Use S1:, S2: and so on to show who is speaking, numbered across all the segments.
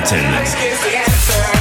S1: Axel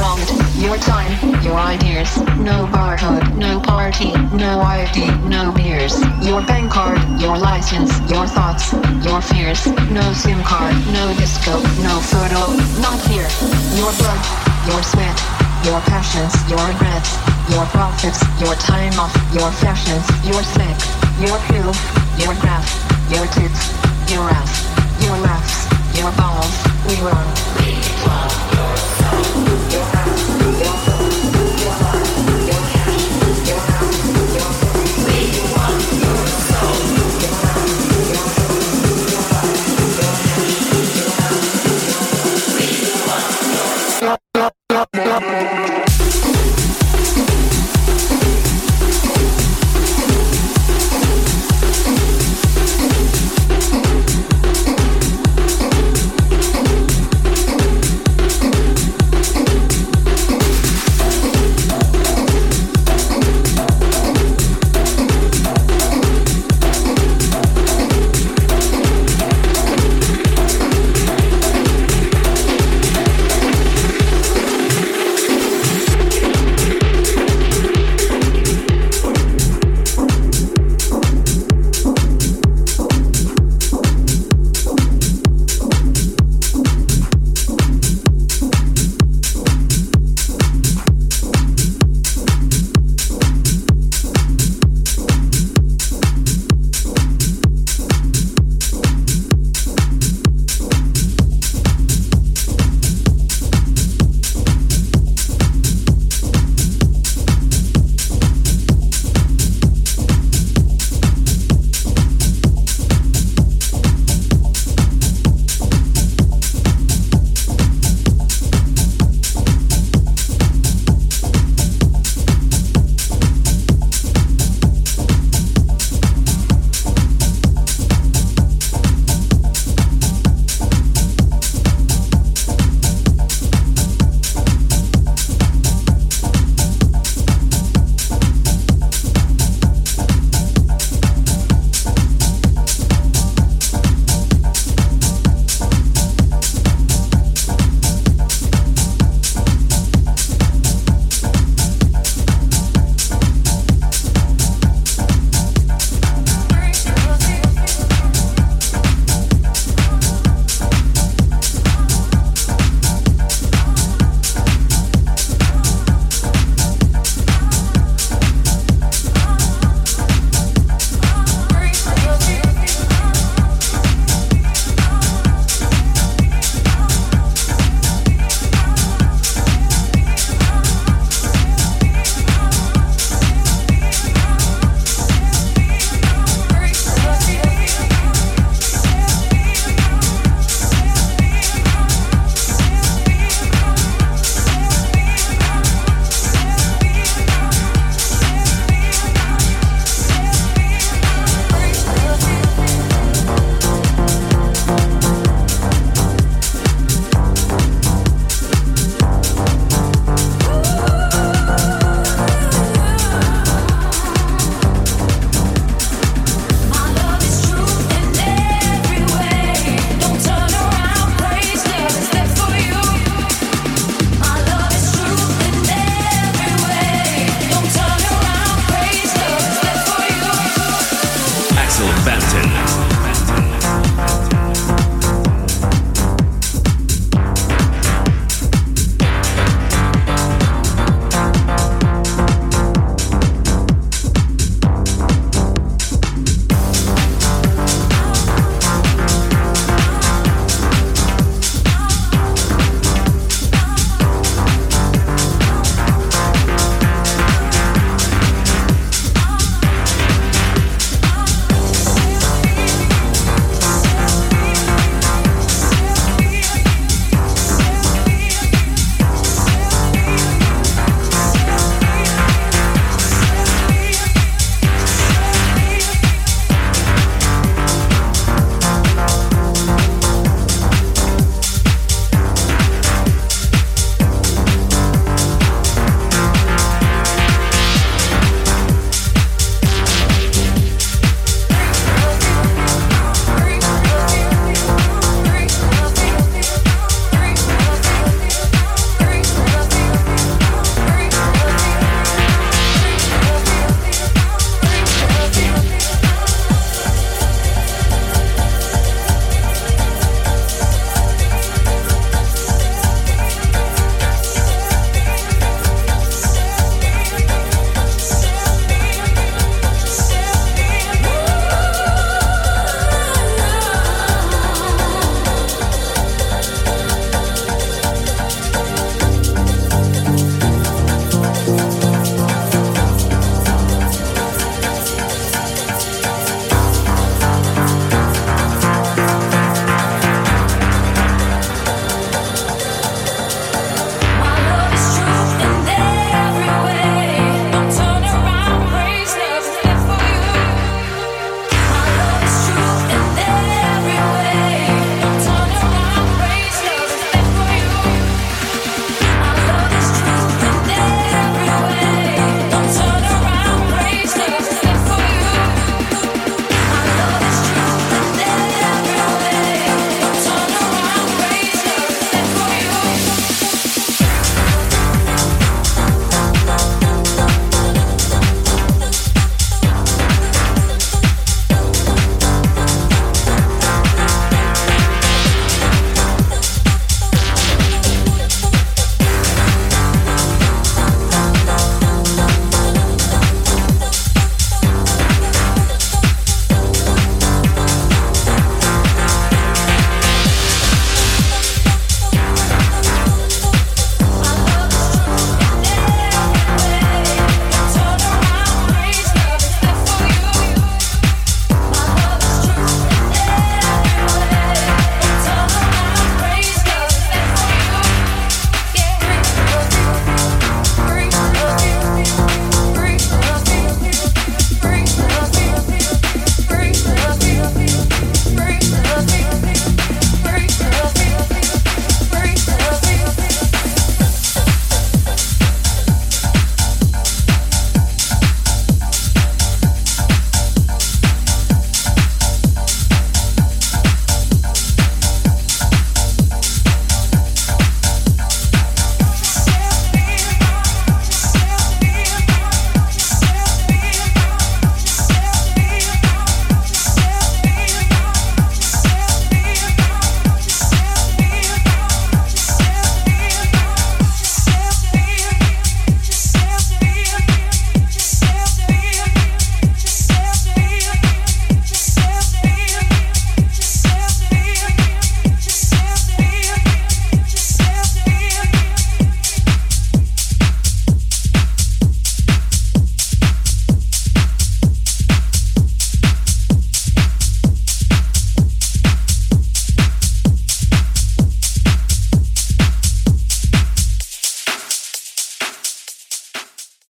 S2: Your time, your ideas. No barcode, no party, no ID, no beers. Your bank card, your license, your thoughts, your fears. No SIM card, no disco, no photo, not here. Your blood, your sweat, your passions, your regrets, your profits, your time off, your fashions, your sex, your pill, your graph, your tits, your ass, your laughs, your balls. We run. We love